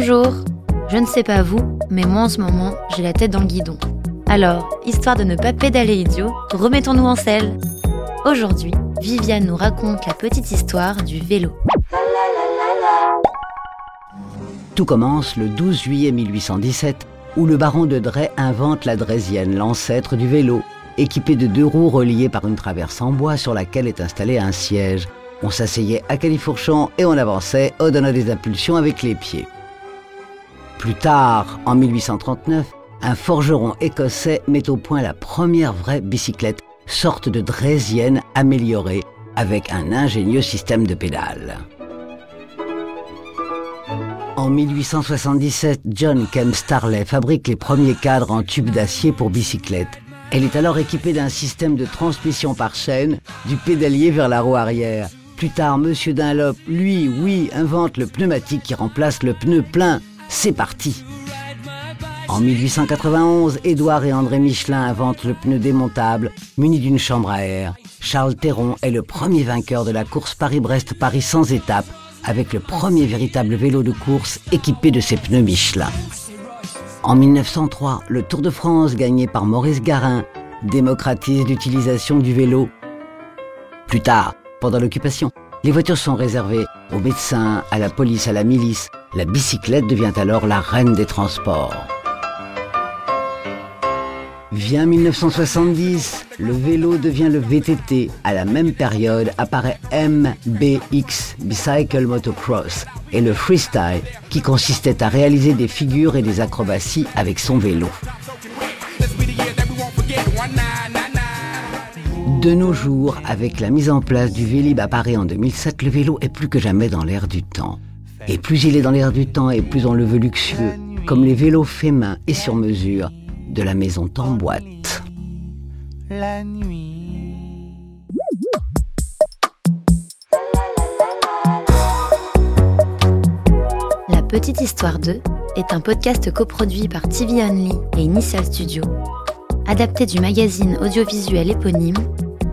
Bonjour Je ne sais pas vous, mais moi en ce moment, j'ai la tête dans le guidon. Alors, histoire de ne pas pédaler idiot, remettons-nous en selle Aujourd'hui, Viviane nous raconte la petite histoire du vélo. Tout commence le 12 juillet 1817, où le baron de Drey invente la draisienne, l'ancêtre du vélo, équipé de deux roues reliées par une traverse en bois sur laquelle est installé un siège. On s'asseyait à califourchon et on avançait en donnant des impulsions avec les pieds. Plus tard, en 1839, un forgeron écossais met au point la première vraie bicyclette, sorte de draisienne améliorée avec un ingénieux système de pédales. En 1877, John Kemp Starley fabrique les premiers cadres en tube d'acier pour bicyclette. Elle est alors équipée d'un système de transmission par chaîne du pédalier vers la roue arrière. Plus tard, Monsieur Dunlop, lui, oui, invente le pneumatique qui remplace le pneu plein c'est parti En 1891, Édouard et André Michelin inventent le pneu démontable muni d'une chambre à air. Charles Théron est le premier vainqueur de la course Paris-Brest-Paris sans étape, avec le premier véritable vélo de course équipé de ces pneus Michelin. En 1903, le Tour de France gagné par Maurice Garin démocratise l'utilisation du vélo. Plus tard, pendant l'occupation, les voitures sont réservées aux médecins, à la police, à la milice. La bicyclette devient alors la reine des transports. Vient 1970, le vélo devient le VTT. À la même période apparaît MBX, Bicycle Motocross, et le freestyle, qui consistait à réaliser des figures et des acrobaties avec son vélo. De nos jours, avec la mise en place du Vélib à Paris en 2007, le vélo est plus que jamais dans l'air du temps. Et plus il est dans l'air du temps et plus on le veut luxueux, comme les vélos faits main et sur mesure de la maison Tamboite. La nuit. La petite histoire 2 est un podcast coproduit par TV Only et Initial Studio, adapté du magazine audiovisuel éponyme